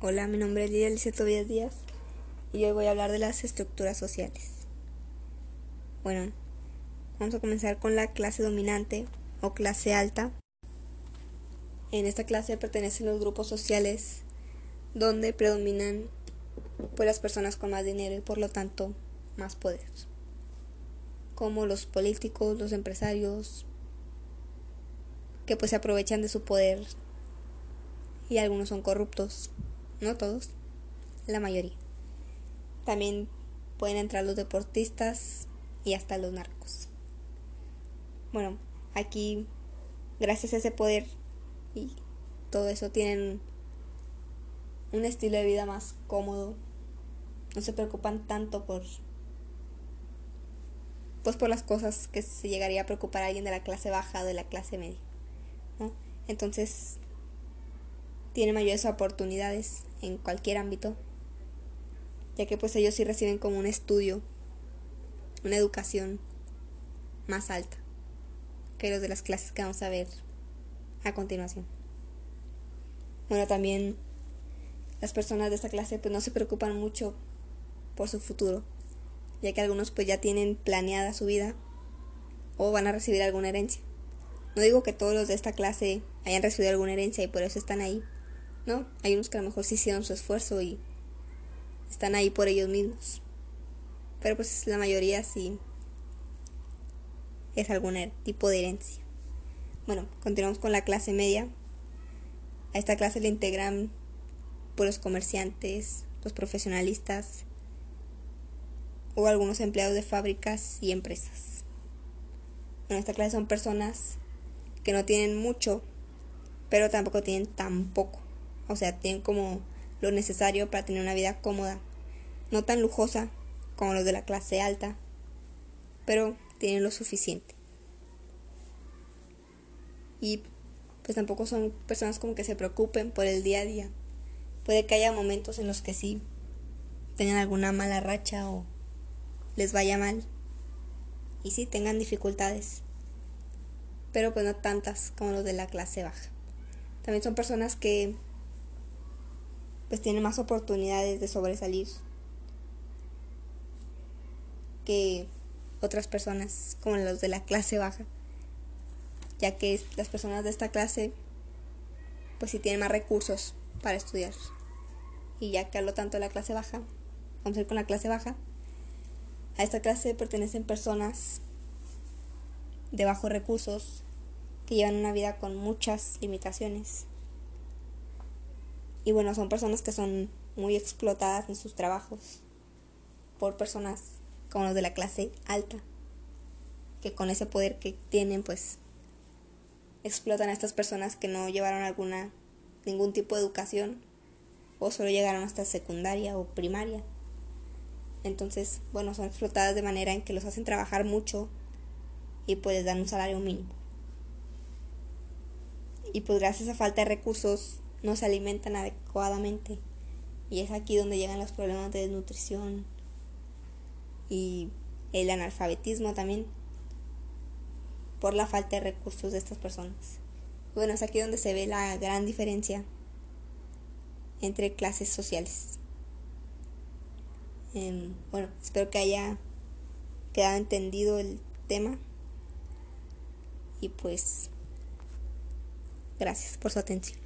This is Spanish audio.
Hola, mi nombre es Lidia Alicia Tobias Díaz y hoy voy a hablar de las estructuras sociales. Bueno, vamos a comenzar con la clase dominante o clase alta. En esta clase pertenecen los grupos sociales donde predominan pues, las personas con más dinero y por lo tanto más poder, como los políticos, los empresarios, que pues se aprovechan de su poder y algunos son corruptos no todos, la mayoría. También pueden entrar los deportistas y hasta los narcos. Bueno, aquí, gracias a ese poder y todo eso, tienen un estilo de vida más cómodo. No se preocupan tanto por pues por las cosas que se llegaría a preocupar a alguien de la clase baja o de la clase media. Entonces tienen mayores oportunidades en cualquier ámbito, ya que pues ellos sí reciben como un estudio, una educación más alta que los de las clases que vamos a ver a continuación. Bueno, también las personas de esta clase pues no se preocupan mucho por su futuro, ya que algunos pues ya tienen planeada su vida o van a recibir alguna herencia. No digo que todos los de esta clase hayan recibido alguna herencia y por eso están ahí, ¿no? Hay unos que a lo mejor sí hicieron su esfuerzo y están ahí por ellos mismos. Pero pues la mayoría sí es algún tipo de herencia. Bueno, continuamos con la clase media. A esta clase le integran por los comerciantes, los profesionalistas o algunos empleados de fábricas y empresas. Bueno, esta clase son personas que no tienen mucho, pero tampoco tienen tan poco. O sea, tienen como lo necesario para tener una vida cómoda. No tan lujosa como los de la clase alta, pero tienen lo suficiente. Y pues tampoco son personas como que se preocupen por el día a día. Puede que haya momentos en los que sí tengan alguna mala racha o les vaya mal. Y sí tengan dificultades. Pero pues no tantas como los de la clase baja. También son personas que pues tiene más oportunidades de sobresalir que otras personas como los de la clase baja, ya que las personas de esta clase pues sí tienen más recursos para estudiar. Y ya que hablo tanto de la clase baja, vamos a ir con la clase baja. A esta clase pertenecen personas de bajos recursos que llevan una vida con muchas limitaciones y bueno, son personas que son muy explotadas en sus trabajos por personas como los de la clase alta, que con ese poder que tienen, pues explotan a estas personas que no llevaron alguna ningún tipo de educación o solo llegaron hasta secundaria o primaria. Entonces, bueno, son explotadas de manera en que los hacen trabajar mucho y pues dan un salario mínimo. Y pues gracias a falta de recursos no se alimentan adecuadamente. Y es aquí donde llegan los problemas de desnutrición y el analfabetismo también por la falta de recursos de estas personas. Bueno, es aquí donde se ve la gran diferencia entre clases sociales. Em, bueno, espero que haya quedado entendido el tema. Y pues, gracias por su atención.